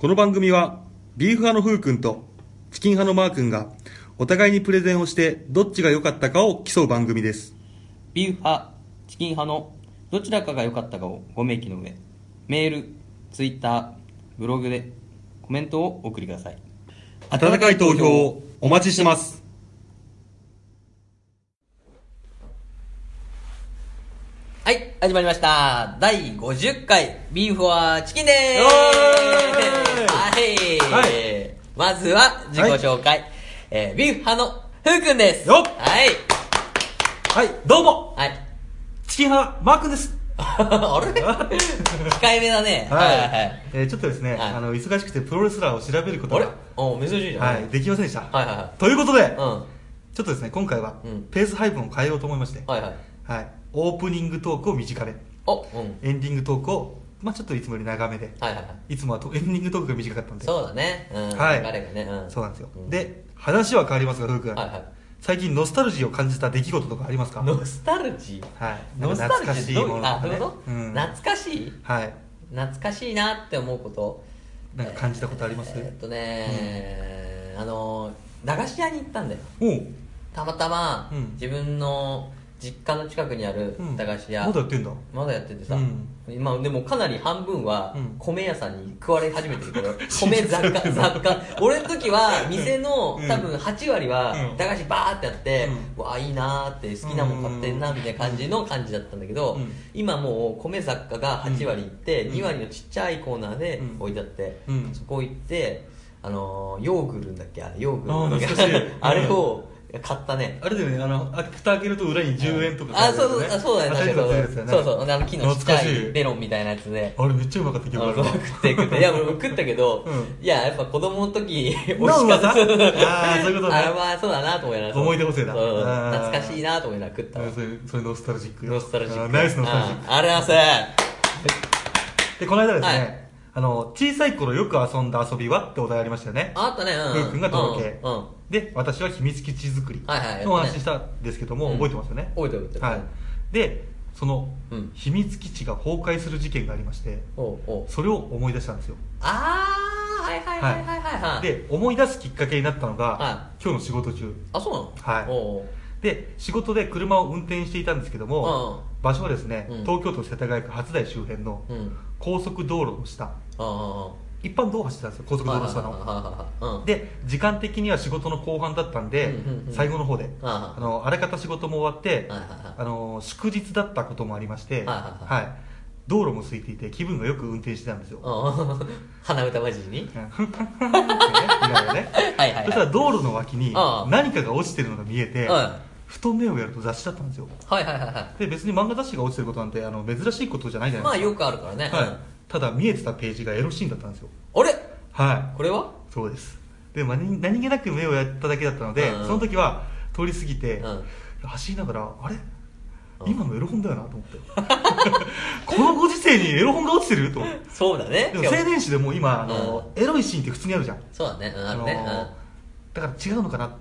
この番組はビーフ派のふうくんとチキン派のマーくんがお互いにプレゼンをしてどっちが良かったかを競う番組ですビーフ派、チキン派のどちらかが良かったかをご明記の上、メール、ツイッター、ブログでコメントをお送りください。温かい投票をお待ちしてますはい、始まりました。第50回、ビーフはチキンでーすはい、はいまずは自己紹介。えービーフ派のふうくんです。はい。はいどうもはい。チキン派マーくんです あれ？控えめだね。はい、はいはい。えーちょっとですね、はいあの忙しくてプロレスラーを調べることあれ？珍しいじゃん。はいできませんでした、はいはいはということで、い。うん。ちょっとですね今回はうんペース配分を変えようと思いまして、はいはい。はい、オープニングトークを短めお、うん。エンディングトークを、まあ、ちょっといつもより長めではいはいはい。いつもはとエンディングトークが短かったんでそうだね。うん。はい流れがね。うん。そうなんですよ、うんで話は変わりますがふうくん、はいはい。最近ノスタルジーを感じた出来事とかありますか？ノスタルジー？はいノスタル懐かしいジーどういう、あ、ものとかねそういうことうん懐かしい？はい懐かしいなって思うこと。なんか感じたことあります？えーっとね、あの、駄菓子屋に行ったんだよ。おうたまたまうん、自分の実家の近くにあるうん。駄菓子屋。まだやってんだ。まだやっててさ、うん。今でもかなり半分はうん。米屋さんに食われ始めてるけど、信米雑貨雑貨。俺の時は店のうん。多分8割はうん。駄菓子バーってやって、うわあいいなーって好きなもん買ってんなみたいな感じの感じだったんだけど、うん。今もう米雑貨が8割いって、うん。2割のちっちゃいコーナーでうん。置いてあって、うん。そこ行ってあのーヨーグルだっけ？あれヨーグル。あー懐かしいあれを買ったね、あれだよねあのあ蓋開けると裏に10円とかあ、そうそう、あそうだね、あ確かそうそうそうそう、あの木のちっちゃいメロンみたいなやつで。あれめっちゃうまかった記あ憶あるそう食って食って。いや、俺も食ったけど、うん。いや、やっぱ子供の時、美味しなかった。あーそういうことね。あまあ、そうだなと思いながら。思い出補正だ。懐かしいなと思いながら食ったそれそれノスタルジック。ノスタルジック。あナイスノスタルジック。あありがとうございます。でこの間ですね、はい。あの小さい頃よく遊んだ遊びは？ってお題ありましたよね。あったね、うん。ふうくんが届け。うん。うんで私は秘密基地作りはいはいのお話ししたんですけども、うん。覚えてますよね、覚えてる覚えてる。はい、でそのうん。秘密基地が崩壊する事件がありましてそれを思い出したんですよ。あー、はいはいはいはい。はい。はい。、で思い出すきっかけになったのが、は今日の仕事中。あ、そうなの？はい。おうで仕事で車を運転していたんですけども、場所はですね、うん。東京都世田谷区初台周辺のうん。高速道路の下。ああ。一般道路走ってたんですよ高速道路の。下の。で時間的には仕事の後半だったんで、最後の方で。ああ。のあらかた仕事も終わって、あの祝日だったこともありまして、はい道路も空いていて気分がよく運転してたんですよ、うん 鼻歌まじりに？うん。ふんふんふんってね言いながらね。はいはいはい。そしたら道路の脇にああ。何かが落ちてるのが見えて、はふと目をやると雑誌だったんですよ。はいはいはいはで別に漫画雑誌が落ちてることなんてあの珍しいことじゃないじゃないですか、よくあるからね、はい。うんただ見えてたページがエロシーンだったんですよ。あれ？はい。これは？そうです。でまあ何何気なく目をやっただけだったので、うん。その時は通り過ぎて、うん。走りながらあれ？うん。今のエロ本だよなと思って。このご時世にエロ本が落ちてるとそうだね。でも青年誌でも今あの、エロいシーンって普通にあるじゃん。そうだね。うんあるね。あのだから違うのかな。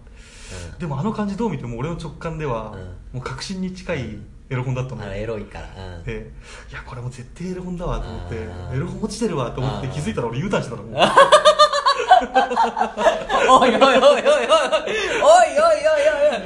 でもあの感じどう見ても俺の直感では、もう確信に近いエロ本だったのうんあれエロいから。うん。でいやこれも絶対エロ本だわと思ってエロ本落ちてるわと思って気づいたら俺 U ターンしてたのおいおいおいおいおいおいおいおい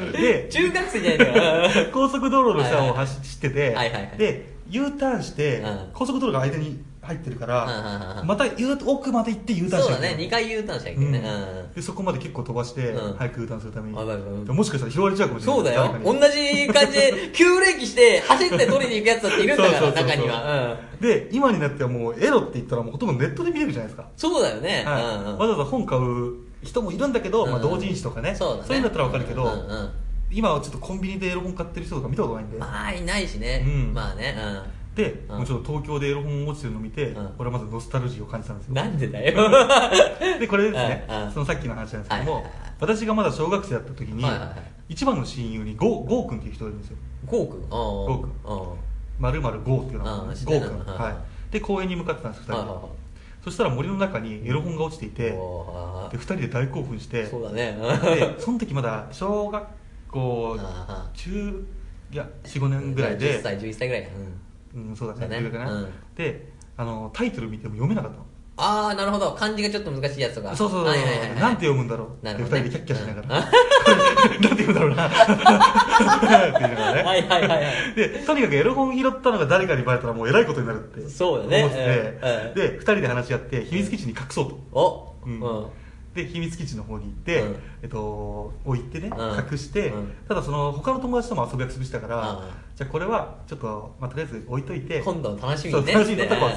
おいおい。で中学生じゃないかよ。高速道路の下を走っててはいはいはいで U ターンして、うん。高速道路が間に入ってるから、うんうんうんうん。また奥まで行って U ターンしそうだね。2回 U ターンしなきゃいけうん。ないねでそこまで結構飛ばして、うん。早く U ターンするために。もしかしたら拾われちゃうかもしれない。そうだよ。同じ感じで急ブレーキして走って取りに行くやつだっているんだから中には。うん。で今になってはもうエロって言ったらもうほとんどネットで見れるじゃないですか、そうだよね。わざわざ本買う人もいるんだけど、まあ、うん。同人誌とかね,、そうだね。いうんだったらわかるけど、うんうん今はちょっとコンビニでエロ本買ってる人とか見たことないんで、まあいないしね。うん。まあねで、うん。もうちょっと東京でエロ本落ちてるのを見て、うん。俺はまずノスタルジーを感じたんですよ。うんなんでだよ。でこれですね、うんうん。そのさっきの話なんですけども、はいはいはい。私がまだ小学生だった時に、はいはいはい。一番の親友にゴーゴー君っていう人がいるんですよ。ゴーくんゴゴーくんまるまるゴーっていうのがうんゴー君。はい。で公園に向かってたんです2人。で、はいはいはい。そしたら森の中にエロ本が落ちていて、おーで2人で大興奮してそうだね。でその時まだ小学校あ中いや45年ぐらいで10歳11歳ぐらいかうん、そうだね。だね。うん。であのタイトル見ても読めなかったの。ああなるほど。漢字がちょっと難しいやつとかそうそうそう、はいはいはいはい。なんて読むんだろう。なるほどね。って二人でキャッキャしながら、なんて読むんだろうな。って言いながらね、はいはいはいはい。でとにかくエロ本拾ったのが誰かにバレたらもうえらいことになるってそうだね。思ってて、うん。うん。で二人で話し合って秘密基地に隠そうと、お。うん。うんで秘密基地の方に行って、うん。えっと、置いてね、うん。隠して、うん。ただその他の友達とも遊ぶ約束したから、うんじゃあこれはちょっと、まあ、とりあえず置いといて今度楽しみにね楽しみにな。ったこうっ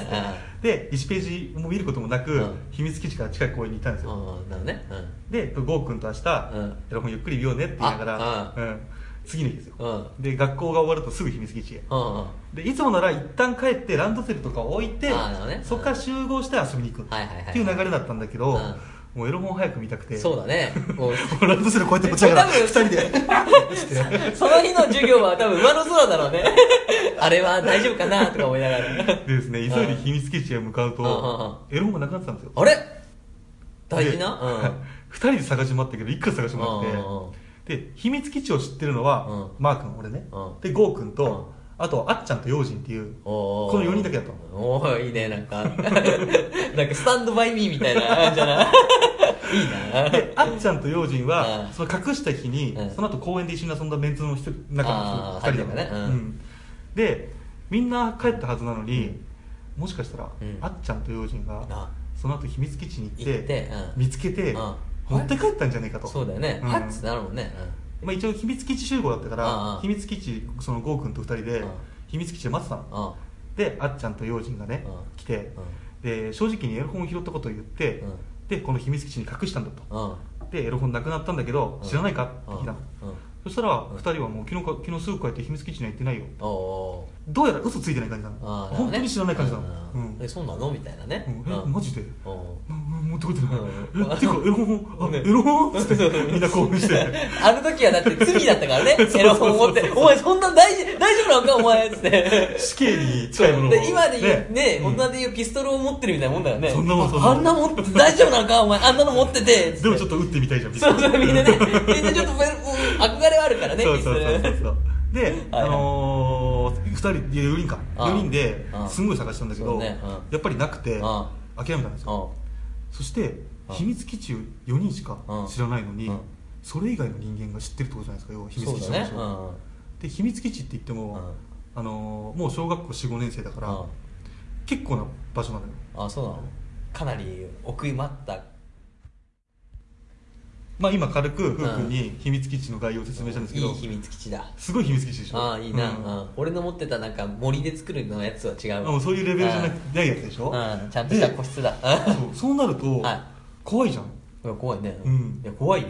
て。で1ページも見ることもなく、うん。秘密基地から近い公園にいたんですよ、うんなるね。でゴー君と明日、うん。ゆっくり見ようねって言いながら、あうん次の日ですよ、うん。で学校が終わるとすぐ秘密基地へ。うん。うんうんでいつもなら一旦帰ってランドセルとか置いて、ね。そこから集合して遊びに行くっていう流れだったんだけど、うんもうエロ本早く見たくて。そうだね。もう ランドセルこうやって持ちながら多分二人で。その日の授業は多分上の空だろうね。あれは大丈夫かなとか思いながら。でですね。急いで秘密基地へ向かうと、うんエロ本がなくなってたんですよ。あれ？大事な？で二人で探し回ったけどいくら探し回うんうんってで秘密基地を知ってるのは、うん。マー君俺ね、うん。でゴー君と、うんあとあっちゃんとヨウジンっていうこの4人だけだったの。おーいいねなんか。なんかスタンドバイミーみたいな感じだない？いな。であっちゃんとヨウジンは、うんその隠した日に、うん。その後公園で一緒に遊んだメンツの一人中のあー二人だね。うん。うん。でみんな帰ったはずなのに、もしかしたら、うん。あっちゃんとヨウジンがあ。その後秘密基地に行って見つけて、うん。持って帰ったんじゃねえかと。そうだよね。うん。ハッツなるもんねまあ、一応秘密基地集合だったから、秘密基地そのゴー君と二人で、うん。秘密基地で待ってたの、であっちゃんとヨウジンがね、うん。来て、で正直にエロ本を拾ったことを言って、うん。でこの秘密基地に隠したんだと。うん。でエロ本なくなったんだけど、うん。知らないか？って聞いたの、そしたら二人はもう昨日か昨日すぐ帰って秘密基地には行ってないよどうやら嘘ついてない感じなの。あー本当に知らない感じなの、ううん。んえそうなの？みたいなね。うん。えうん。マジで？うん。うん持ってこいてない、うん。えてかエロ本？あ、ねエロ本？っつってみんな興奮して。あの時はだって罪だったからね。エロ本持って「お前そんな大事大丈夫なのかお前」っつって。死刑に近いものを。で今で言うね。うん。大人で言うピストルを持ってるみたいなもんだよね。そんなもんそんなもん。あんなもん大丈夫なのか？お前あんなの持ってて。でもちょっと撃ってみたいじゃんそうそうみんなね。みんなちょっとうん憧れはあるからねそうそうピストルそう。そうそうで、はいあのー、2人いや4人か。ああ。4人ですんごい探したんだけど、ね。うん。やっぱりなくてあ諦めたんですよ。そしてあ秘密基地を4人しかうん知らないのにうん。それ以外の人間が知ってるってことじゃないですか要は秘密基地の場所で秘密基地って言っても、あのーもう小学校45年生だから、うん。結構な場所なのよ。あそうなの。かなり奥まったまあ今軽くふうくんに秘密基地の概要を説明したんですけど、いい秘密基地だ。すごい秘密基地でしょ。ああいいな、うん。うん俺の持ってたなんか森で作るのやつは違うわ。あもうそういうレベルじゃなくうん。ないやつでしょ。うん。ちゃんとした個室だ。そうそうなると、はい。怖いじゃん。いや怖いね、うん。いや怖いよ。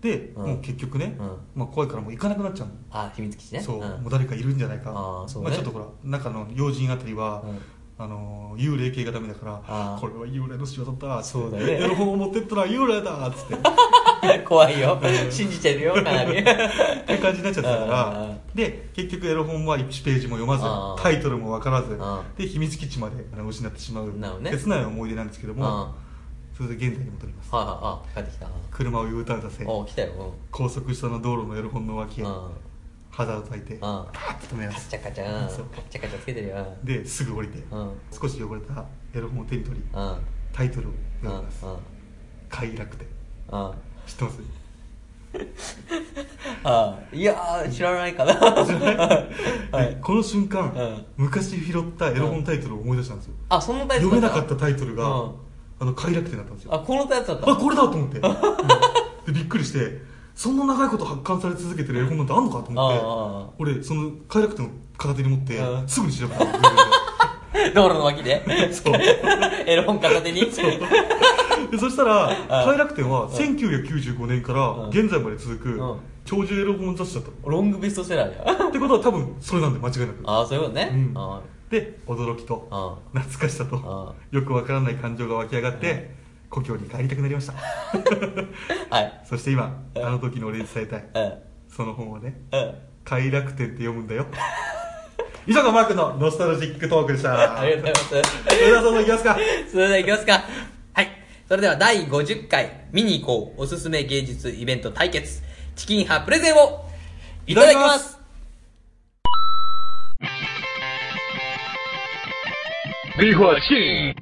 で、うん。もう結局ね、うん。まあ、怖いからもう行かなくなっちゃうの。あ秘密基地ね。そう、ん。もう誰かいるんじゃないか。あーそうね。まあ、ちょっとほら中の要人あたりは、うん。あのー幽霊系がダメだからあー。これは幽霊の仕業だっつって。そうだね。エロ本を持ってったら幽霊だっつって。っ 怖いよ。信じちゃうよかなり ていう感じになっちゃってたかあらーで結局エロ本は1ページも読まずタイトルも分からずあで秘密基地まで失ってしまう。切ない思い出なんですけどもあそれで現在に戻ります。はいはい。あ帰ってきた。車を U ターンさせお来たよ。高速下の道路のエロ本の脇へうん。ハザード焚いてん。パーッと止めます。カチャカチャ。カチャカチャつけてるよ。ですぐ降りて少し汚れたエロ本を手に取りタイトルをうん読みます。快楽天。うん知ってますあいやー知らないかな。はい。でこの瞬間、うん。昔拾ったエロ本タイトルを思い出したんですよ、あそのタイプ読めなかったタイトルが、うん。あの快楽天だったんですよ。あこのやつだったあこれだと思って、うん。でびっくりしてそんな長いこと発刊され続けてるエロ本なんてあんのかと思ってああああ俺その快楽天を片手に持って、うん。すぐに調べたの。Google で道路の脇で。そう。エロ本片手に でそしたらあ快楽天は1995年からうん。現在まで続くうん。長寿エロ本雑誌だったの。ロングベストセラーじゃんってことは多分それなんで間違いなく。ああそういうことね。うん。あで驚きとあ懐かしさとあよくわからない感情が湧き上がって故郷に帰りたくなりました。はい。そして今あの時の俺に伝えたいうん。その本をねうん。快楽天って読むんだよ。以上がマークのノスタルジックトークでした。ありがとうございます。それではそろそろいきますか。それでは行きますか。はい。それでは第50回、見に行こう、おすすめ芸術イベント対決、チキン派プレゼンを、いただきます。Big Watching!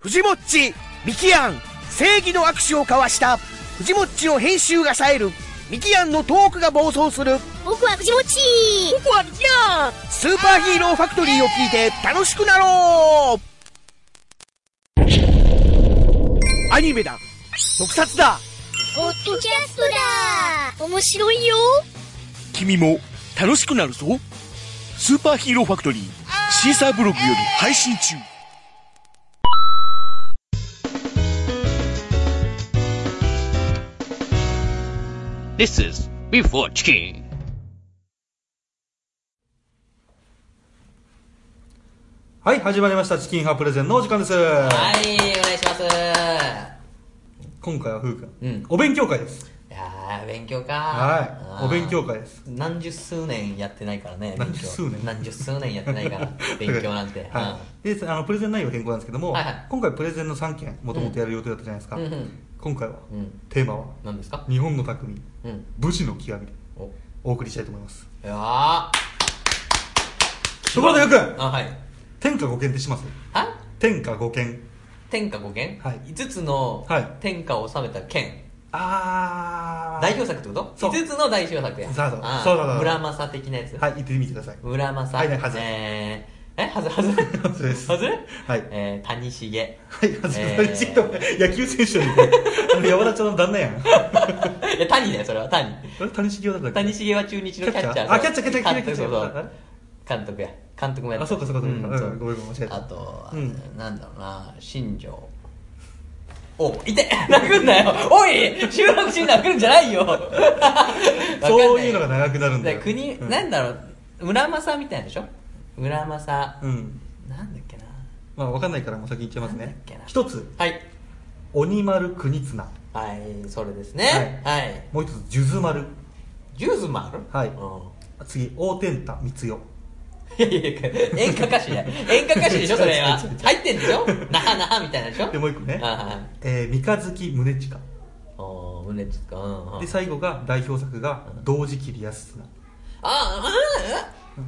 藤もっちミキアン正義の握手を交わした藤もっちの編集が冴えるミキアンのトークが暴走する僕は藤もち僕はミキアンスーパーヒーローファクトリーを聞いて楽しくなろうアニメだ。特撮だ。ポッドキャストだ。面白いよ。君も楽しくなるぞ。スーパーヒーローファクトリーシーサーブログより配信中。This is Before Chicken. はい、始まりました。チキンハープレゼンのお時間です。はい、お願いします。今回はふうくん、うんお勉強会です。いやー、勉強かはいお勉強会です。何十数年やってないからね。勉強何十数年？何十数年やってないから、勉強なんて。はい。で、あの、プレゼン内容変更なんですけども、はいはい今回プレゼンの3件、もともとやる予定だったじゃないですか。うんうん今回は、うんテーマは、何ですか？日本の匠、うん。武士の極みでお、お送りしたいと思います。いやー。ところでふうくん、あ、はい。天下五剣ってします？は天下五剣。天下五剣はい5つのはい天下を治めた剣。あー。代表作ってこと？そう ?5 つの代表作や。そうそうあーそうそうそう村正的なやつ。はい、言ってみてください。村正。はいはい外れえー、え、はず、はず？外れですはず？はいえー、谷重。はい、はず、えーちょっと野球選手に、あの、山田町の旦那やん。いや、谷だよ、それは谷。あれ谷繁だったっけ？谷重は中日のキャッチャー。キャッチャーあキャッチャーキャッチャー監督キャッチャーそうそう監督や。監督もやったあそうかそうかそうかうんそうごめんごめん間違えたあと、うんなんだろうな、新庄。お、いて泣くんなよおい収録中に泣くんじゃないよ そういうのが長くなるんだよで国、うんなんだろう、村正みたいでしょ？村正、うん。なんだっけな。まあ、わかんないからもう先言っちゃいますねなんだっけな。一つ、はい。鬼丸国綱。はい、それですね。はい。もう一つ、数珠丸。ジューズもあるはいうん次、大天太光代。いやいや演歌歌手や。演歌歌手でしょ、それは。入ってんでしょ？なはなはみたいなでしょ？で、もう一個ねあ、はい。えー、三日月宗近。おー、胸つか。うんうんで、最後が、代表作が、同時切り安綱。あ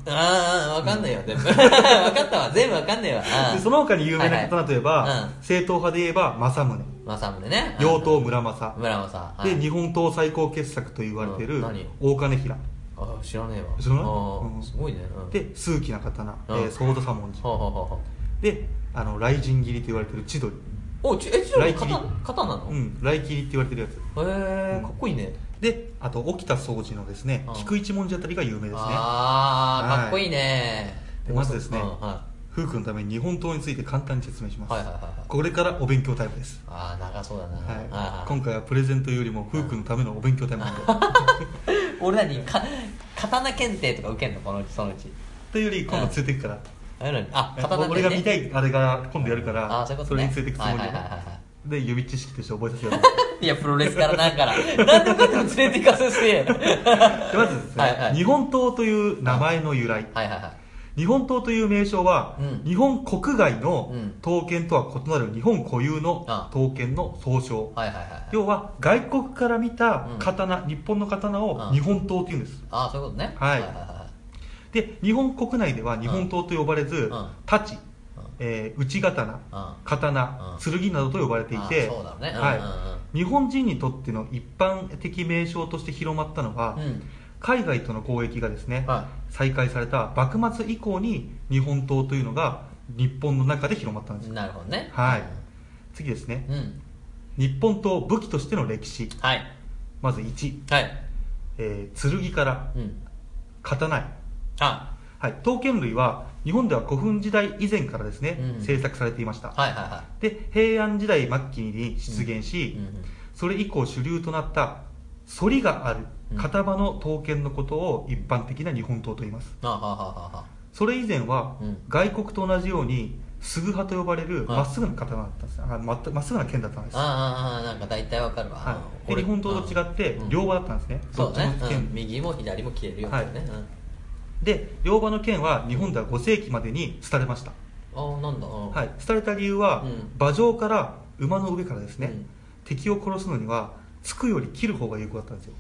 あ、ああ、わかんないよ、全部。わかったわ、全部わかんないわ。で、その他に有名な刀といえば、はいはいうん正統派で言えば、正宗。政宗ね。妖刀村正。村正。で、日本刀最高傑作と言われている大金平。あ知らねえわ。知らない？あーうんすごいね。うん、で、数奇な刀、ソード左文字。ほうほうほうほで、あの、雷神切りと言われている千鳥。う。お、ちえ、ちょっと来切り刀刀なの？へうん、雷切りって言われてるやつ。え、かっこいいね。で、あと、沖田総司のですねうん、菊一文字あたりが有名ですね。ああ、はいかっこいいね。でまずですねうんはふうくんのために日本刀について簡単に説明します。はいはいはいはいこれからお勉強タイムです。ああ、長そうだな。はい。はい今回はプレゼントよりも、ふうくんのためのお勉強タイムなんで。俺らにか刀検定とか受けんのこのうちそのうち。というより、今度連れてくから。ああいうのにあ刀検定俺が見たいあれが今度やるかあら、あそういうことね。れに連れてくつもりではいはいはいはいはで、予備知識として覚えさせようと。いやプロレスからなんから。なんでもかんでも連れて行かせてでまずですね、はいはい。日本刀という名前の由来。はいはいはい日本刀という名称は、うん。日本国外のうん。刀剣とは異なる日本固有のあ。刀剣の総称。はいはいはい要は外国から見たうん。刀、日本の刀をうん。日本刀っていうんです。ああそういうことね。はい。はいはで、日本国内では日本刀と呼ばれず、ん。太刀、うん。えー内刀、うん。刀、剣などと呼ばれていて、日本人にとっての一般的名称として広まったのは、うん。海外との交易がですね、は再開された幕末以降に日本刀というのが日本の中で広まったんです。なるほどね。はい。次ですね、うん。日本刀武器としての歴史。はい。まず1、はい。えー剣からうん。刀へ。あ。はい、刀剣類は日本では古墳時代以前からですね、うん。制作されていました。はいはいはで、平安時代末期に出現し、いうんうん。それ以降主流となった反りがある片刃の刀剣のことを一般的な日本刀と言います。あはははは。それ以前は、うん。外国と同じように、すぐ刃と呼ばれるはい。まっすぐな刀だったんです。あまっまっすぐな剣だったんです。はああああなんか大体わかるわ。い、で日本刀と違ってうん。両刃だったんですね。そうだね。どっちの剣。うん。右も左も切れるようにね。うん。で、両刃の剣は日本では5世紀までに廃れました。ああなんだ。うん。はい、廃れた理由は、うん。馬上から馬の上からですね、うん。敵を殺すのには突くより切る方が有効だったんですよ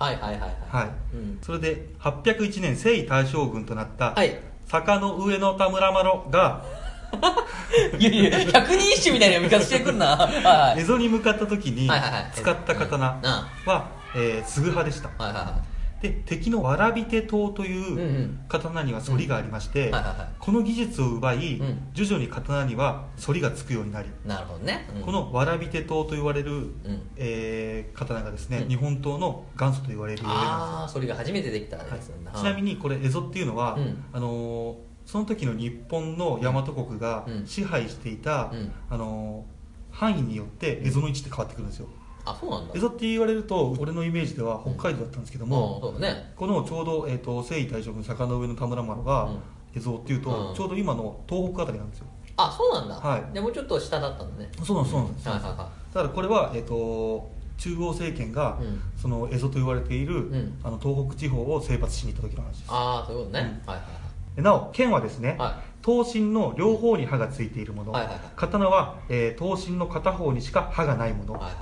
はいはいはいはい、うん。それで801年征夷大将軍となった、はい。坂の上の田村麻呂が いやいや百人一首みたいな読み方してくんな。はいはい。蝦夷に向かった時にはいはいはい。使った刀は、えー、すぐ派でした。はいはいはで敵のわらび手刀というんううん。刀には反りがありまして、この技術を奪い、うん。徐々に刀には反りがつくようになり、いなるほどね、うん。このわらび手刀と言われる、ん。えー刀がですね、うん。日本刀の元祖と言われるようになりあまあそれが初めてできたやす、つなんだ、はい。ちなみにこれ蝦夷っていうのは、うん。あのーその時の日本の大和国がうん。支配していた、うん。あのー範囲によって蝦夷の位置って変わってくるんですよあそうなんだ。蝦夷って言われると俺のイメージでは北海道だったんですけども、うん。そうだね。このちょうど、えー、と征夷大将軍坂上の田村麻呂がうん。蝦夷っていうと、うん。ちょうど今の東北あたりなんですよ。あそうなんだ、はい。でもうちょっと下だったんだね。そうなんですそうなんです、だからこれは、えー、と中央政権が、うん。その蝦夷と言われている、ん。あの東北地方を征伐しに行った時の話です。ああそういうことね、うん。はいはいはい。でなお剣はですね、は刀身の両方に刃がついているもの、はいはいはい。刀は、えー刀身の片方にしか刃がないもの、はいはい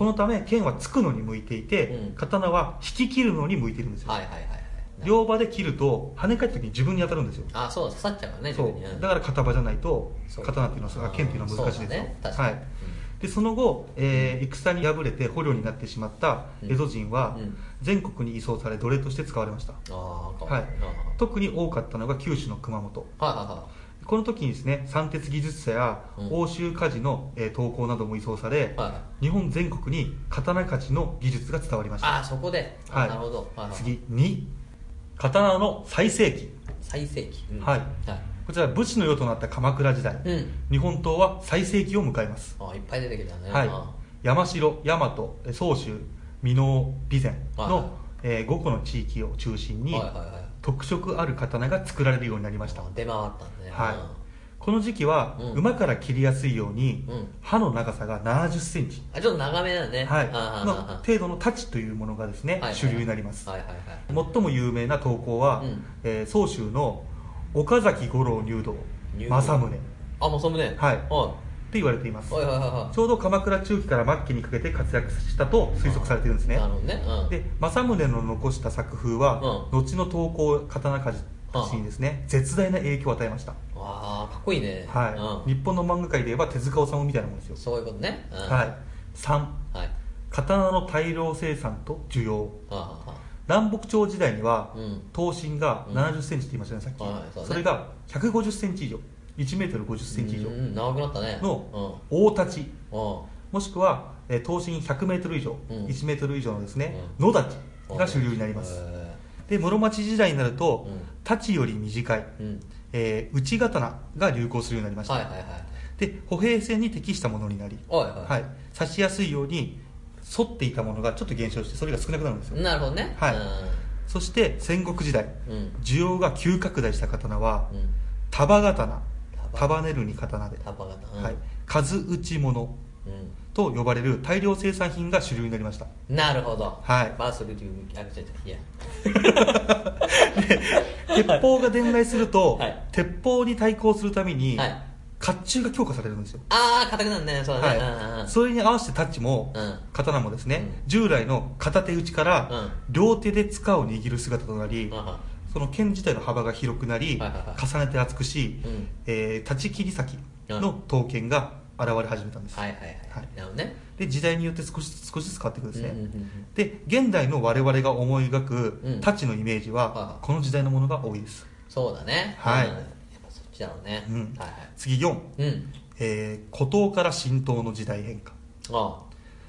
このため剣は突くのに向いていて、うん。刀は引き切るのに向いているんですよ、どはいはいはいはい。両刃で切ると跳ね返った時に自分に当たるんですよ。あそう刺さっちゃうからねそう自分にう。んだから片刃じゃないとそう。刀っていうのはあー剣っていうのは難しいですよ、そうだね。確かにはい、でその後、えー戦に敗れて捕虜になってしまったうん蝦夷人はうん。全国に移送され奴隷として使われました、ああかはいい。特に多かったのが九州の熊本。はいはいはこの時にですね三鉄技術者やうん。欧州火事の、えー投稿なども移送され、いはい。日本全国に刀鍛冶の技術が伝わりました。ああそこで、あはい。なるほど、はいはい、次2刀の最盛期最盛期、うん。はい。はい。こちら武士の世となった鎌倉時代、うん。日本刀は最盛期を迎えます。あいっぱい出てきたね。はい。あ、山城、大和、え宋州、箕面、備前の、はい。えー5個の地域を中心に、はいはいはい。特色ある刀が作られるようになりました、あ出回ったんはい、この時期は、うん。馬から切りやすいように、うん。刃の長さが7 0センチ、あちょっと長めだね。はい、あのああ程度の太刀というものがですね、はいはい主流になります、はいはいはい最も有名な刀工は、うん。えー宋州の岡崎五郎入道入道正宗。あもうそむねはい。はと言われています。いはいはいはちょうど鎌倉中期から末期にかけて活躍したと推測されているんですね。いなるほどね。うん。で政宗の残した作風は、う後の刀工刀鍛冶たちにですね、絶大な影響を与えました、ああかっこいいね。はい。うん。日本の漫画界で言えば手塚治虫みたいなもんですよ、そういうことね。うん。はい、3はい。刀の大量生産と需要。南北朝時代には、うん。刀身がうん。7 0センチって言いましたねさっき、はいそれが1 5 0センチ以上。1メートル5 0センチ以上。うん長くなったね。の大太刀。うん。うんもしくは、えー、刀身100メートル以上、うん。1メートル以上のですね、う野太刀が主流になります、へで室町時代になると、うん。太刀より短い、えー内刀が流行するようになりました、はいはいはい。で歩兵戦に適したものになり、はいはい。はい、刺しやすいように反っていたものがちょっと減少してそれが少なくなるんですよ、なるほどね。はい。うん。そして戦国時代うん。需要が急拡大した刀は、うん。束刀。束。束ねるに刀で、束型うん。はい、数打ち物。うと呼ばれる大量生産品が主流になりました。んなるほど。はい。バースルデューあ違う違ういや。鉄砲が伝来すると、はい。鉄砲に対抗するために、はい。甲冑が強化されるんですよ、ああ硬くなるねそうだね。はい、それに合わせてタッチも、うん。刀もですね、うん。従来の片手打ちから、うん。両手で塚を握る姿となり、その剣自体の幅が広くなり、はいはいはい。重ねて厚くし、うん。えー立ち切り先の刀剣が現れ始めたんです、はいはいはい。はい。なるほどね。で時代によって少し少しずつ変わっていくんですね、うんうんうんうん。で現代の我々が思い描くうん。太刀のイメージは、この時代のものが多いです。そうだね。はい。うん。やっぱそっちだろうね。うん。はいはい。次4、うん。えー古刀から神刀の時代変化。あ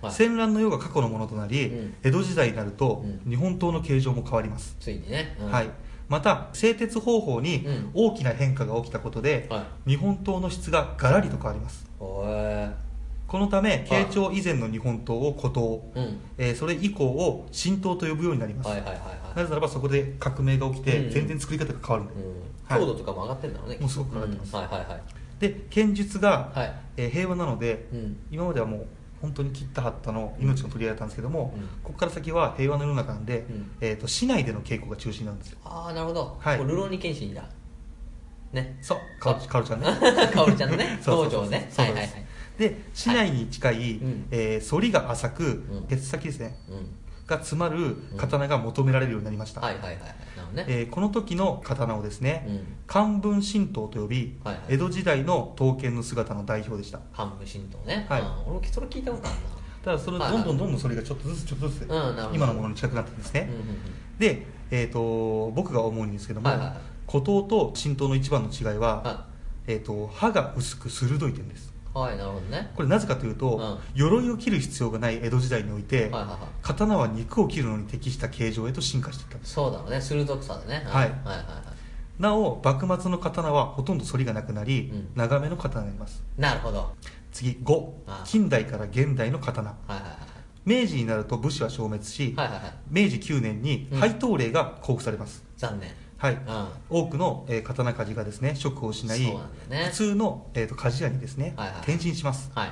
あ。はい。戦乱の世が過去のものとなり、うん。江戸時代になると、うん。日本刀の形状も変わります、ついにね。うん。はい、また製鉄方法にうん。大きな変化が起きたことで、は日本刀の質がガラリと変わります。このため慶長以前の日本刀を古刀、うん。えーそれ以降を神刀と呼ぶようになります、はいはいはいはい。なぜならばそこで革命が起きて、うん全然作り方が変わるんで、うん。はい。強度とかも上がってんだろうねもうすごく上がってます。うん。はいはいはい。で剣術が、はい。えー平和なので、うん。今まではもう本当に切ったはったの命の取り合いだったんですけども、うん。ここから先は平和の世の中なんで、うん。えー、と市内での稽古が中心なんですよ。ああなるほど。はい。ルローニケンシンだ。ね。そう。かおるかおるちゃんね。かおるちゃんのね。そうそうそう道場ね。はいはいはい。で市内に近い、うん。えー反りが浅く、ん。鉄先ですね。うんが詰まる刀が求められるようになりました、はいはいはいはい。なるほどね、えーこの時の刀をですね、うん。漢文神刀と呼び、はいはい。江戸時代の刀剣の姿の代表でした。半分神道ね、はい。うん俺もそれ聞いたことあるただそれはい。どんどんどんどんそれがちょっとずつちょっとずつうんなるほど。今のものに近くなってるんですね、なうんうんうん。で、えー、と僕が思うんですけども、はいはいはい。古刀と神刀の一番の違いは、はえー、と刃が薄く鋭い点ですはいなるほどね。これなぜかというと、うん。鎧を切る必要がない江戸時代において、はいはいはい。刀は肉を切るのに適した形状へと進化していったんです。そうだろうね。鋭くさでね。うん。はい。はいはいはい。なお幕末の刀はほとんど反りがなくなり、うん。長めの刀になります。なるほど。は次5あ近代から現代の刀。いはいはい明治になると武士は消滅し、はいはいはい。明治9年にうん。配当令が交付されます、残念はい、うん。多くの、えー刀鍛冶がですね職を失い、ね。普通の、えー、と鍛冶屋にですね、はいはい。転身します。はい。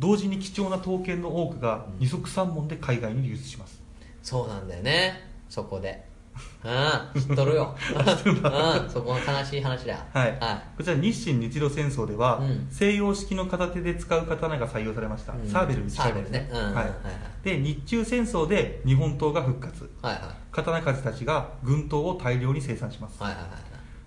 同時に貴重な刀剣の多くが二足三門で海外に流出します。そうなんだよね。そこでうん知っとるよ。うんそこの悲しい話だ。よはい、はこちら日清日露戦争では、うん。西洋式の片手で使う刀が採用されました、うん。サーベルに近いサーベルね。うん。はい。はいはいで日中戦争で日本刀が復活。はいはい。刀鍛冶たちが軍刀を大量に生産します、はいはいはい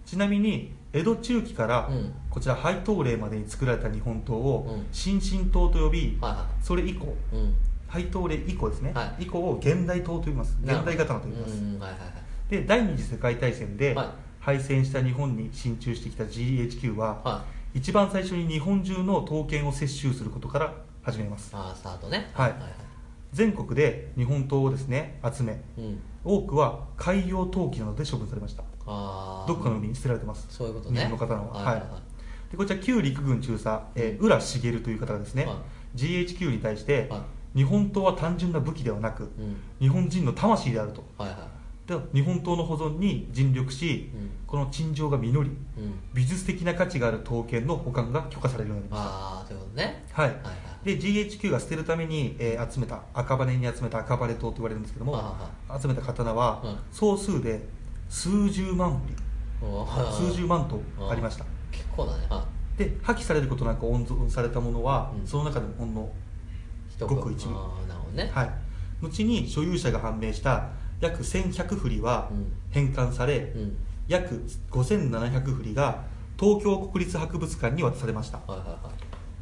ちなみに江戸中期から、うん。こちら配当令までに作られた日本刀を、うん。新進刀と呼び、はいはそれ以降いうん。配当令以降ですね、はい。以降を現代刀と呼びます。現代刀と呼びます、うん。はいはいはいで第二次世界大戦で、はい。敗戦した日本に進駐してきた GHQ は、は一番最初に日本中の刀剣を接収することから始めます。ああスタートね。はい。はいはい。全国で日本刀をですね集めうん。多くは海洋陶器などで処分されました。ああどっかの海に捨てられてます。そういうことね。日本の方のは、はいはい。でこちら旧陸軍中佐、えー浦茂という方がですね、はい。GHQ に対して、は日本刀は単純な武器ではなく、うん。日本人の魂であると。はいはいで日本刀の保存に尽力し、うん。この陳情が実りうん。美術的な価値がある刀剣の保管が許可されるようになりまああそういうことね。した、はい。はいはい。で GHQ が捨てるために、えー集めた赤羽に集めた赤羽刀と言われるんですけども、は集めた刀は、うん。総数で数十万振り。数十万刀ありました。結構だね。はで破棄されることなく温存されたものは、うん。その中でもほんのいごく一部。ああなるほどね。はい、後に所有者が判明した約1100振りはうん。返還され、うん。約5700振りが東京国立博物館に渡されました。はいはいは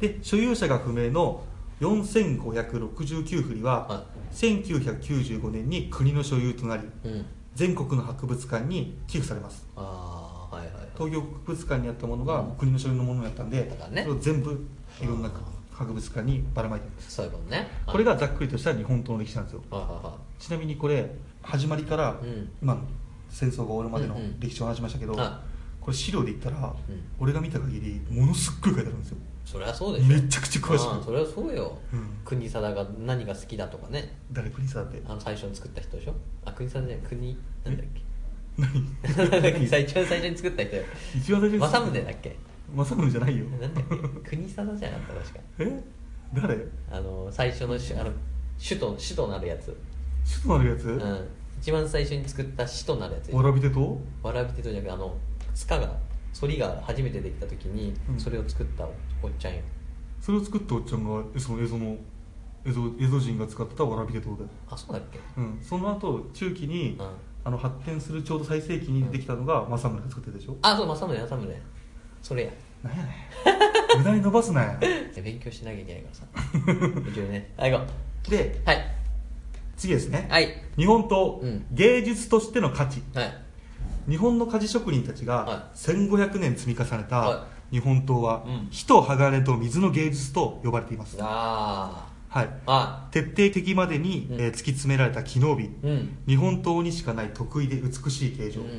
い。で所有者が不明の4569振りは、は1995年に国の所有となりうん。全国の博物館に寄付されます。ああはいはいはい。東京国物館にあったものがうん。国の所有のものだったんで、ね。それを全部いろんな博物館にばらまいてるんです。そういうことね。これがざっくりとした日本刀の歴史なんですよ。はいはいはちなみにこれ始まりからうん。今の戦争が終わるまでの歴史を話しましたけど、はこれ資料で言ったら、ん。俺が見た限りものすっごい書いてあるんですよ。いそりゃそうでしょ。めちゃくちゃ詳しく。それはそうよ。うん。国定が何が好きだとかね。誰国さんって？あの最初に作った人でしょ？あ国定じゃない国なんだっけ？何？最初最初に作った人一番最初に政宗だっけ？正宗じゃないよ。なんだっけ？国定じゃなかった確か。え？誰？あの最初のしあの首都首都なるやつ首都なるやつ、うん。一番最初に作った首都なるやつわらび手と？わらび手とじゃなくてあの塚が反りが初めてできた時に、うん。それを作ったおっちゃんよ。それを作ったおっちゃんがその蝦夷の蝦夷蝦夷人が使ってたわらび手刀だよ、あそうだっけ？うん、その後中期に、うん。あの発展するちょうど最盛期にできたのが政宗が作ってるでしょ？あそう政宗政宗それや。なんやねん。無駄に伸ばすな や勉強しなきゃいけないからさ。一応ね。はい行こでうはい次ですね、はい。日本刀、うん。芸術としての価値。はい。日本の鍛冶職人たちはが1500年積み重ねはた日本刀は、うん。火と鋼と水の芸術と呼ばれています、あはい、あ徹底的までに、うん。えー突き詰められた機能美、うん。日本刀にしかない得意で美しい形状、うんうん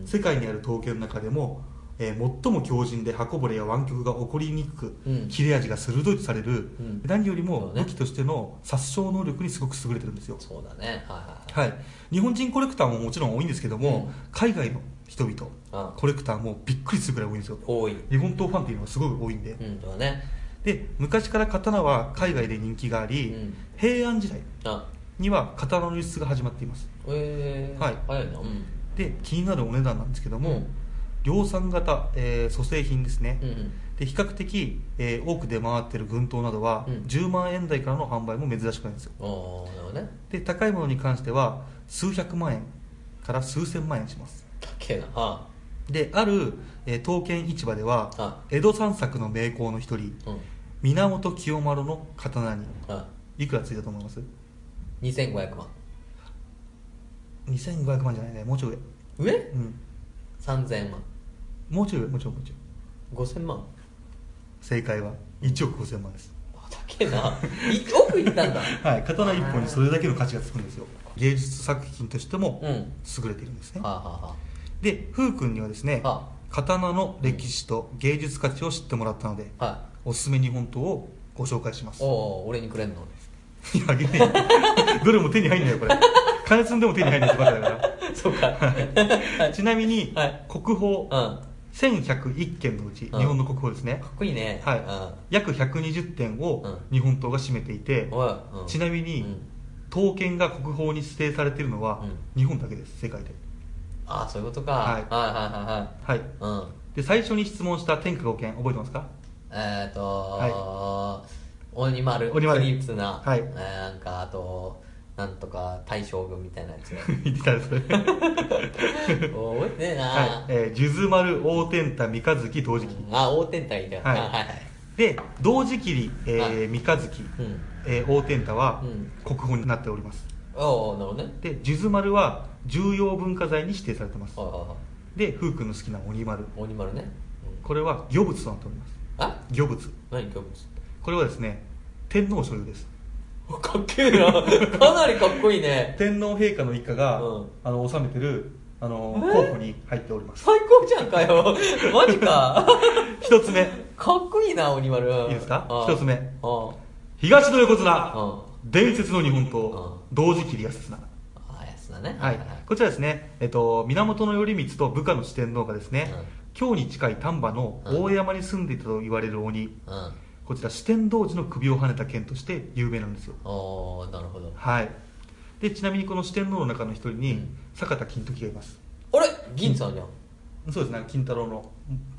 うん。世界にある刀剣の中でも、えー最も強靭で刃こぼれや湾曲が起こりにくく、うん。切れ味が鋭いとされる、ん。何よりも武器としての殺傷能力にすごく優れてるんですよ。そうだね。はいはいはい、日本人コレクターももちろん多いんですけども、うん。海外の人々あコレクターもびっくりするくらい多いんですよ。多い。日本刀ファンっていうのがすごい多いんで、うんそうだね。で昔から刀は海外で人気があり、うん。平安時代あ。には刀の輸出が始まっています。えー、はい。早いな。うん。で気になるお値段なんですけども、うん量産型、えー、粗製品ですね、うんうん。で比較的、えー多く出回っている軍刀などは、うん。10万円台からの販売も珍しくないんですよ。ね。で高いものに関しては数百万円から数千万円します。高えな。はである、えー刀剣市場ではは江戸三作の名工の一人うん。源清丸の刀にはいくらついたと思います？い2500万。2500万じゃないね。もうちょい上。上？うん。3000万もうちょい上もうちょいもうちょい。5000万？正解は1億5000万です。あ高えな。い 奥行ったんだ。はい刀1本にそれだけの価値がつくんですよ。芸術作品としてもうん。優れているんですね、はあ、はあはで風君にはですねは刀の歴史と芸術価値を知ってもらったのであ、はい。おすすめ日本刀をご紹介します。おお俺にくれんの？いやあげねえよどれも手に入んないよこれ。金積んでも手に入んないってバカだか そうか。らちなみに、はい。国宝うん。か1101件のうち、うん。日本の国宝ですね。っこいいね。はい、うん。約120点をうん。日本刀が占めていて、おい、うん。ちなみに、うん。刀剣が国宝に指定されているのは、うん。日本だけです世界で。ああそういうことか。はい。はいははいいはい。はい。うん。で最初に質問した天下五剣覚えてますか？えっ、ー、と、鬼丸鬼丸。クリプスな、はい。えーなんかあとなんとか大将軍みたいなやつ。言ってたんですそれ 覚えてねえな、はい、えー、数珠丸大天太三日月同時切り、あ大天体みたいな、はい。はいはいで同時切り、えはい。ー、三日月、うん。えー大天太はうん。国宝になっております。おおなるほどね。で数珠丸は重要文化財に指定されてます。で風君の好きな鬼丸。鬼丸ね、うん。これは魚物となっております。あ？魚物何今日これはですね天皇所有ですかっけえな。かなりかっこいいね。天皇陛下の一家が、うん。あの治めてるあのえ？候補に入っております。最高じゃんかよ。マジか。一つ目。かっこいいな鬼丸。いいですか？あ一つ目。あ東の横綱。あ伝説の日本うん。刀同時切り安綱。ね。はい、こちらですね、えっと、源頼光と部下の四天王がですね、京に近い丹波の大山に住んでいたと言われる鬼、うんうんこちら四天王寺の首をはねた剣として有名なんですよ。おーなるほど。はい。でちなみにこの四天王の中の一人に、うん。坂田金時がいます。あれ？銀さんじゃん。そうです。ね金太郎の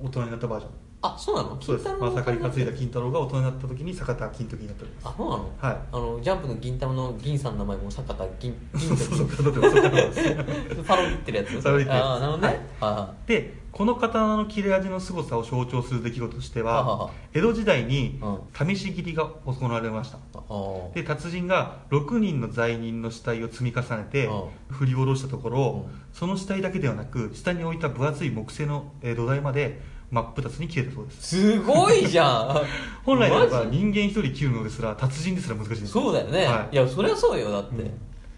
大人になったバージョンあそうなの？そうです。金太郎まさかり担いだ金太郎。が大人になった時に坂田金時になっております。あそうなの？はい。あのジャンプの銀玉の銀さんの名前も坂田銀 銀そうそうそうそう。そうパロディってるやつ？パロディってるやつ。ああなるほどね。はい。はでこの刀の切れ味の凄さを象徴する出来事としては江戸時代にう試し切りが行われました。いはいあで達人が6人の罪人の死体を積み重ねてう振り下ろしたところうん。その死体だけではなく下に置いた分厚い木製のえー土台まで真っ二つに切れたそうです。すごいじゃん。本来ならば人間一人切るのですら達人ですら難しいんですそうだよね、はい。い、やそりゃそうよだって、うん。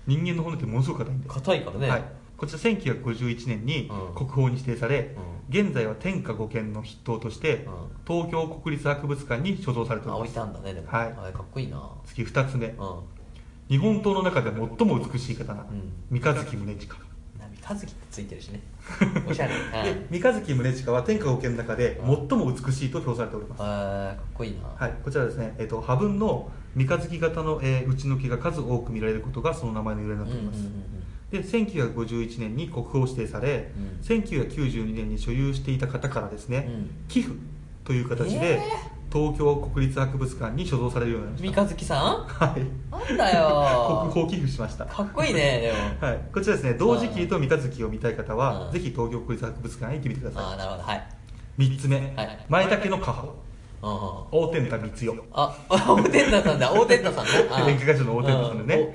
人間の骨ってものすごく硬いんで硬いからね、はい、こちら1951年にうん。国宝に指定され、現在は天下五剣の筆頭として、うん。東京国立博物館に所蔵されてあ置いおります。たんだねでも、はい。あかっこいいな。次2つ目。うん。日本刀の中で最も美しい刀、ん。三日月宗近な三日月ってついてるしね。おしゃれ。ではい三日月宗近は天下五剣の中で最も美しいと評されております、かっこいいな、はい、こちらですね、えっと破文の三日月型の、えー、打ち抜きが数多く見られることがその名前の由来になっております、うんうんうんで1951年に国宝指定され、うん。1992年に所有していた方からですね、うん。寄付という形で、え東京国立博物館に所蔵されるようになりまし三日月さん？たはい。なんだよ。国宝寄付しました。かっこいいねでも。はい、こちらですね同時期と三日月を見たい方は、うん。ぜひ東京国立博物館へ行ってみてくださああなるほど。はい。い3つ目、はい。前竹の母うんうん。大天太光代。あ、大天太さんだ、大天太さんね。あ 演歌歌手の大天太さんでね。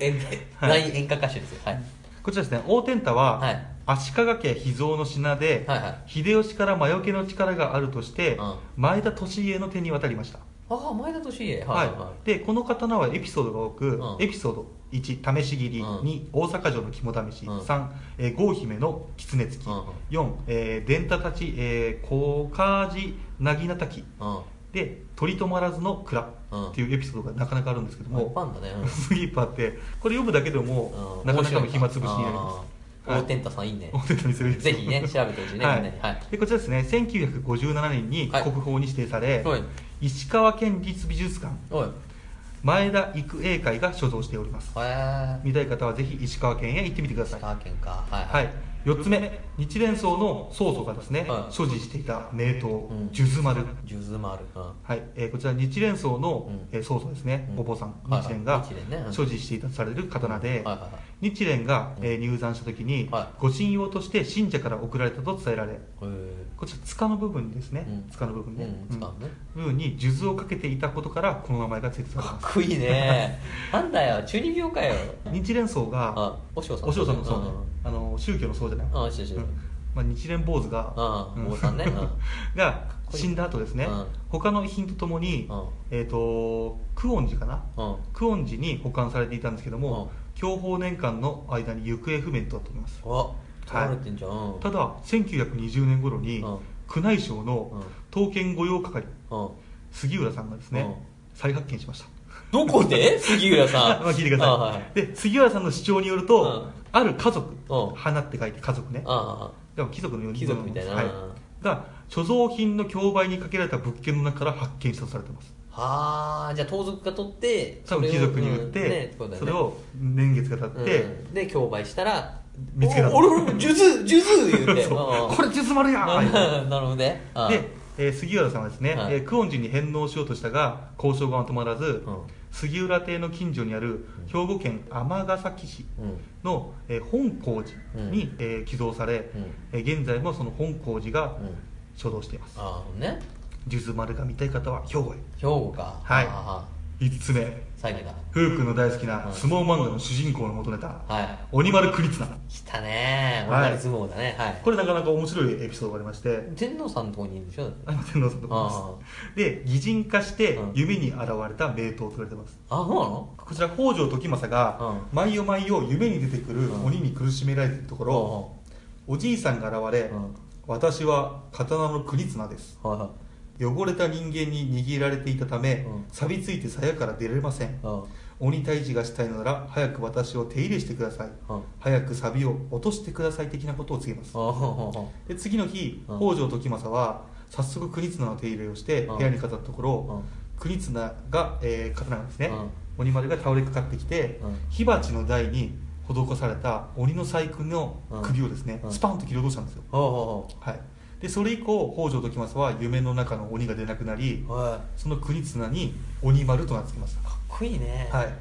大演歌歌手ですよ。はい。こちらですね大天太は、はい。足利家秘蔵の品で、はいはい。秀吉から魔除けの力があるとして、うん。前田利家の手に渡りました。ああ、前田利家。ははいい。はでこの刀はエピソードが多く、うん。エピソード1試し切り、うん。2大阪城の肝試し、うん。3、えー、郷姫の狐付き、うん。4、えー、伝太たち、えー、小梶なぎなたきい。うん。で取り止まらずの蔵うん。っていうエピソードがなかなかあるんですけども、もうんすげえいっぱいあってこれ読むだけでも、うん。なかなかの暇つぶしになります。大天太さんいいね。大。天太にするぜひね、調べてほしいね、はい。みんなに。はい。でこちらですね1957年にはい。国宝に指定され、はい。石川県立美術館。前田育英会が所蔵しております。見たい方はぜひ石川県へ行ってみてください。石川県か。はいはい、4つ目日蓮宗の曹祖がですね、はい所持していた名刀ん。数珠丸、数珠丸。うん。はい。えーこちら日蓮宗の、うん。えー曹祖ですね、うん。お坊さん。はい日蓮が日蓮ね。うん。所持していたとされる刀で、はいはいはい。日蓮が、えー入山した時に、はい。ご神用として信者から送られたと伝えられへー。こちら塚の部分ですね、うん。塚の部分ね、うん。塚のね。部分に数珠をかけていたことからこの名前が設定されてます。かっこいいね。なんだよ。中二病かよ。日蓮宗があお嬢さん。お嬢さんのそうねん。あの宗教のそうじゃない？あ知ってる知ってるうんまあ、日蓮坊主がうん坊さんね。うん。が死んだ後ですね。うん。他の遺品とともにうん。えっと久遠寺かな？うん。久遠寺に保管されていたんですけども享保年間の間に行方不明となっております。あ取られてんじゃん。うんただ1920年頃にうん。宮内省のうん。刀剣御用係うん。杉浦さんがですねうん。再発見しました。どこで？杉浦さん。まあ聞いてください、あはいで杉浦さんの主張によると、うん。ある家族、うん。花って書いて家族ね。あでも貴族のように貴族みたいな。はい、が所蔵品の競売にかけられた物件の中から発見したとされてます。あはあじゃあ盗賊が取って多分貴族に言って、うんねそれを年月が経って、うん。で競売したら見つけた。お俺俺数珠数珠言うて。これ術丸や なるほどね。あで、えー杉浦さんはですね、はい。えー久遠寺に返納しようとしたが交渉がまとまらず、うん杉浦邸の近所にある兵庫県尼崎市うん。の、えー本光寺に、えー寄贈され、うん。えー現在もその本光寺がうん。所蔵しています。ああね。数珠丸が見たい方は兵庫へ。兵庫か。はい。あ5つ目最後だふうくんの大好きな相撲漫画の主人公の元ネタ、はい。鬼丸栗綱来たね。はい。大丸相撲だね。はい。これなかなか面白いエピソードがありまして。天皇さんのとこにいるんでしょ？天皇さんのところです。で擬人化してうん。夢に現れた名刀と言われてます。あそうなの？こちら北条時政がう毎夜毎夜夢に出てくるうん。鬼に苦しめられているところおじいさんが現れうん。私は刀の国綱です。はいはい汚れた人間に握られていたためうん。錆びついて鞘から出れません。うん。鬼退治がしたいのなら早く私を手入れしてください。うん。早く錆を落としてください的なことを告げます。あで次の日うん。北条時政は早速国綱の手入れをしてうん。部屋に飾ったところうん。国綱が、えー刀がですね。うん。鬼丸が倒れかかってきてうん。火鉢の台に施された鬼の細工の首をですねうん。スパンと切り落としたんですよ。はいでそれ以降北条時政は夢の中の鬼が出なくなりその国綱に鬼丸と名付けました。かっこいいね。はい、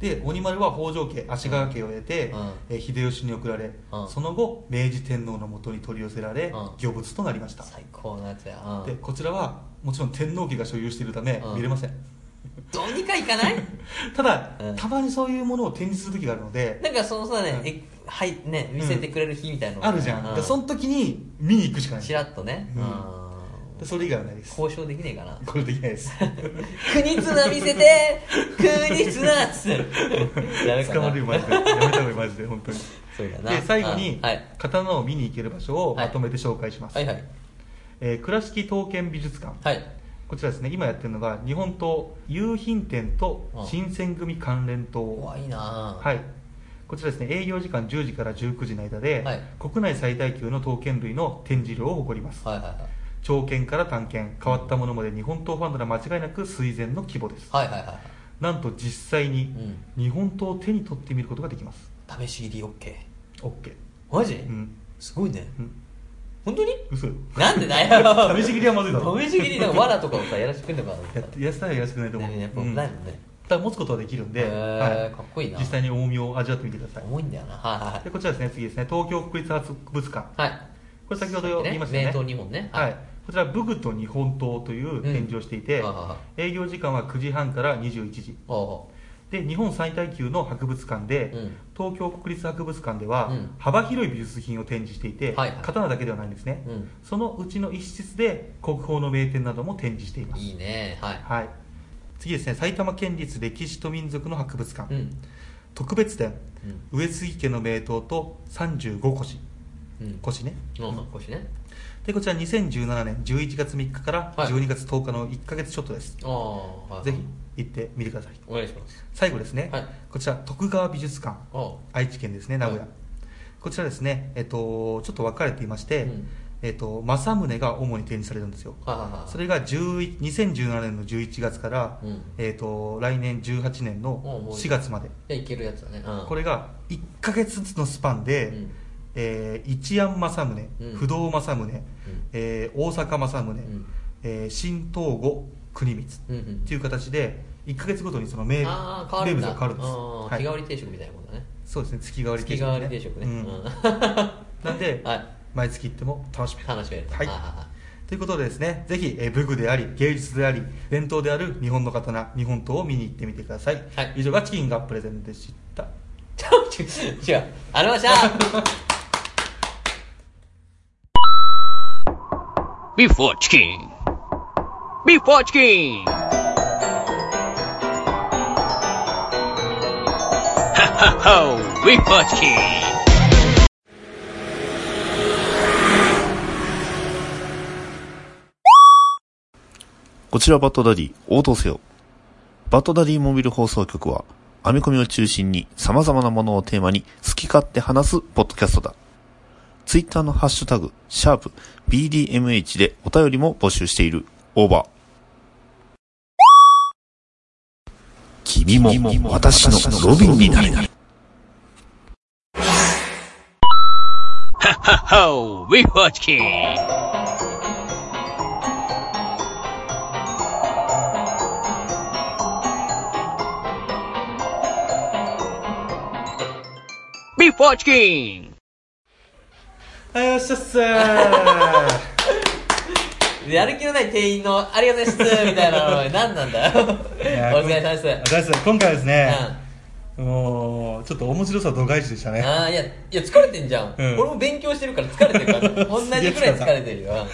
で鬼丸は北条家足利家を得て、うん。えー秀吉に送られ、うん。その後明治天皇のもとに取り寄せられ、うん。御物となりました。最高のやつや。うん。でこちらはもちろん天皇家が所有しているため、うん。見れません。どうにかいかない？ただ、うん。たまにそういうものを展示する時があるのでなんかそのさねはいね見せてくれる日みたいなのがあるじゃん、うでその時に見に行くしかない。ちらっとね。うん。それ以外はないです。交渉できねえかな。これできないです。国綱見せて国綱っつ。って捕なまるよマジで。やめた方がいいマジで本当に。そうだな。で最後に、あはい。刀を見に行ける場所をまとめて紹介します、はいはい。えー倉敷刀剣美術館。はい。こちらですね今やってるのが日本刀夕品店とうん。新選組関連刀。うわいいな。はいこちらですね営業時間10時から19時の間で、はい。国内最大級の刀剣類の展示量を誇ります。はいはいはい。長剣から短剣変わったものまで日本刀ファンなら間違いなく垂涎の規模です。はいはいはいはい。なんと実際にうん。日本刀を手に取ってみることができます。試し切り OK OK マジ？うん。すごいね。うん。本当に？嘘よ。なんでだよ。試し切りはまずいだろ。試し切りなんか藁とかをさやらせてくれるのかなやってやったらやらせてくれないと思う、ねやっぱうんないもんねただ持つことはできるんで、はい。かっこいいな。実際に重みを味わってみてください。重いんだよな。はいはいでこちらですね次ですね。東京国立博物館。はい。はいこれ先ほど言いましたよね。名刀2本ね。はい、こちら武具と日本刀という展示をしていて、うんはいはいは営業時間は9時半から21時。で日本最大級の博物館で、うん。東京国立博物館では、うん。幅広い美術品を展示していて、はいはい。刀だけではないんですね、うん。そのうちの一室で国宝の名店なども展示しています。いいね。はい。はい、次ですね埼玉県立歴史と民族の博物館、うん。特別展、うん。上杉家の名刀と35腰うん。腰ね。の腰ね。でこちら2017年11月3日からはい。12月10日の1か月ちょっとです、はいぜひ行ってみてください。お願いします。最後ですね、はい。こちら徳川美術館。あ。愛知県ですね名古屋、はい。こちらですね、えっと、ちょっと分かれていまして、うんえっと、政宗が主に展示されるんですよ。それが11 2017年の11月から、うん。えっと、来年18年のおうもう4月まで。いけるやつだね。うん。これが1か月ずつのスパンで、うん。えー一山正宗、うん。不動正宗、えー大阪正宗、ん。えー新東郷国光うんうん。っていう形で1か月ごとにその名名物が変わるんです、はい。日替わり定食みたいなもんだね。そうですね。月替わり定月食、替わり定食ね、ううんん。なんで、はい毎月行っても楽しめる。楽しめるはい。あということでですねぜひ、えー武具であり芸術であり伝統である日本の刀日本刀を見に行ってみてください、はい。以上がチキンがプレゼンでした。ー違う違う。ありました。Before Chicken. Before Chicken. Ha ha ho! Before Chicken. こちらバットダディ、応答せよ。バットダディモビル放送局は、編み込みを中心に様々なものをテーマに好き勝手話すポッドキャストだ。ツイッターのハッシュタグ、シャープ BDMH でお便りも募集している。オーバー。君も私のロビンになれ。Ha ha ho! Beef or Chicken. ビフォーチキンはいよっしゃっすーやる気のない店員のありがとうございますみたいなの何なんだ？よ お疲れ様です。お疲れ様です今回はですね、もうちょっと面白さ度外視でしたね。ああいやいや疲れてんじゃん、うん。俺も勉強してるから疲れてるから。同じくらい疲れてるよ、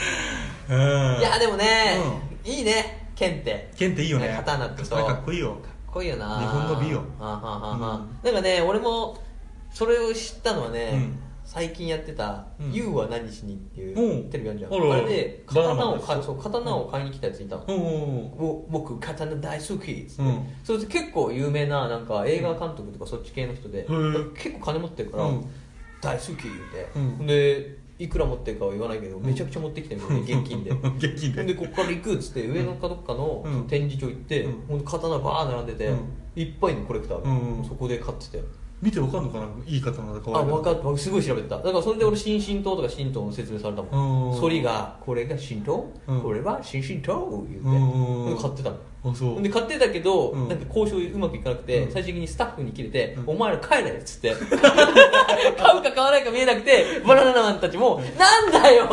うん。いやでもね、いいね。剣って。剣っていいよね。刀ってそうかっこいいよ。かっこいいよな。日本の美よ。はあはあは。あはあなんかね俺もそれを知ったのはね、うん。最近やってた「うん。YOU は何しに」っていうテレビあるじゃん。あれで刀を買いそう刀を買いに来たやついたの、僕刀大好きっつって、うん。それで結構有名ななんか映画監督とかそっち系の人で、ん結構金持ってるから、うん。大好き言うて、うん。でいくら持ってるかは言わないけど、めちゃくちゃ持ってきてるのね現金で。現金で。でここから行くっつって上のかどっかのうん。展示場行って、刀バー並んでて、うん。いっぱいのコレクターが、そこで買ってて見てわかんのかないい刀だかあ分かったすごい調べた。だからそれで俺新神刀とか神刀の説明されたもん。うん。反りがこれが神刀、うん。これは新神刀言うて、買ってたの。あそう。で買ってたけど、うん。なんか交渉うまくいかなくて、うん。最終的にスタッフに切れて、うん。お前ら帰れっつって。買うか買わないか見えなくてバナナマンたちもなんだよ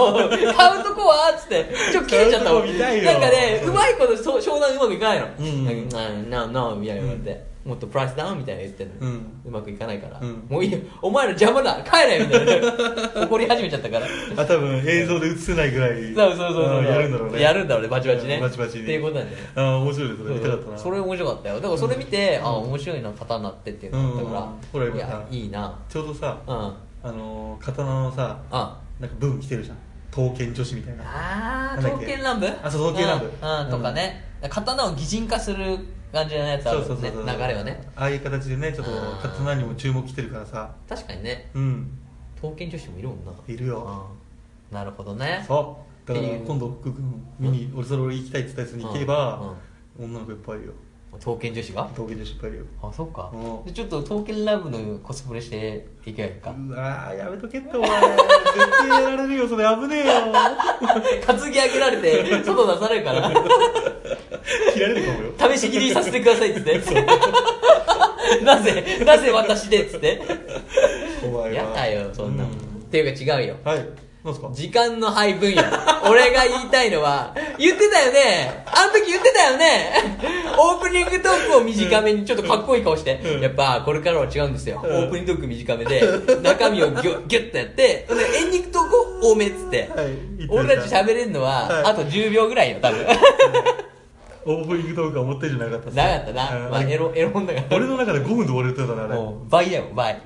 買うとこはっつってちょっと切れちゃったもん。なんかねうまいこと商談うまくいかないの。うんなんかなななみたいな言われて、もっとプライスダウンみたいな言ってんの、うん。うまくいかないから、うん。もういいよ。お前ら邪魔だ。帰れみたいな。怒り始めちゃったから。あ多分映像で映せないぐらい。そうそうそうそう。うんやるんだろうね。やるんだろうね。バチバチね。うんバチバチに。っていうことなんだよね。あ面白いそれ見たかったな。それ面白かったよ。だからそれ見て、あ面白いな刀ってっていうのだから、うんほら今さいやいいな。ちょうどさうん。ああのー刀のさあ。なんか部分来てるじゃん。刀剣女子みたいな。あーなんだっけ？刀剣乱舞？あそう刀剣乱舞。うん、うん。とかね、刀を擬人化する感じのやつあるもんね。流れはね。ああいう形でねちょっと刀にも注目来てるからさ。確かにね。うん。刀剣女子もいるもんな。いるよ。うんなるほどね。そう。だから今度福君見に俺それ俺行きたいって言ったやつに行けば女の子いっぱいいるよ刀剣女子が？刀剣女子いっぱいいるよ。あそっか。うん。でちょっと刀剣ラブのコスプレしていけばいいか。うわーやめとけってお前。絶対やられるよそれ。危ねえよ。担ぎ上げられて外出されるから。切られるかもよ。試し切りさせてくださいっつって。なぜなぜ私でっつって。お前はやだよそんな、うっていうか違うよ。はい時間の配分よ俺が言いたいのは言ってたよね？あの時言ってたよね？オープニングトークを短めにちょっとかっこいい顔して、うん。やっぱこれからは違うんですよ、うん。オープニングトーク短めで中身をギュ ギュッとやってでエンディングトークを多めっつって、はい。俺したたち喋れるのは、はい。あと10秒ぐらいよ多分オープニングトークは思った以上なかったっすなかったな、うん。まあ、エロエロ本だから。俺の中で5分で終われてたねあれ。もう倍だよ倍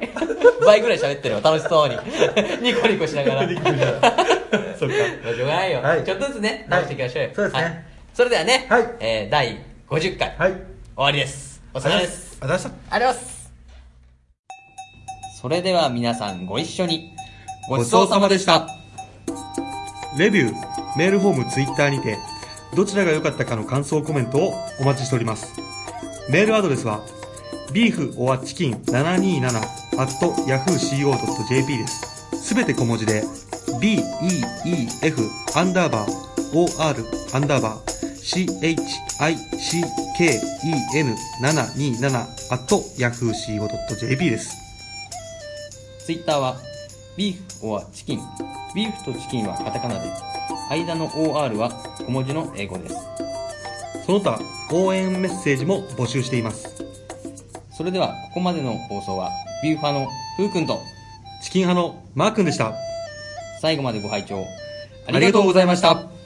倍ぐらい喋ってるよ。楽しそうに。ニコニコしながら。ニコニコしながら。そっか。まあしょうがないよ、はい。ちょっとずつねはい直していきましょうよ、そうですね。はい。それではね、はい。えー第50回、はい。終わりです。お疲れ様です。ありがとうございました。ありがとうございます。それでは皆さんご一緒に。ごちそうさまでした。レビュー、メールフォーム、ツイッターにて、どちらが良かったかの感想コメントをお待ちしております。メールアドレスは、beeforchicken727 at yahooco.jp です。すべて小文字で beef アンダーバー or アンダーバー chicken727 at yahooco.jp です。ツイッターは、ビーフ or チキン。ビーフとチキンはカタカナで、間の OR は小文字の英語です。その他、応援メッセージも募集しています。それでは、ここまでの放送は、ビーフ派のふうくんと、チキン派のマー君でした。最後までご拝聴あありがとうございました。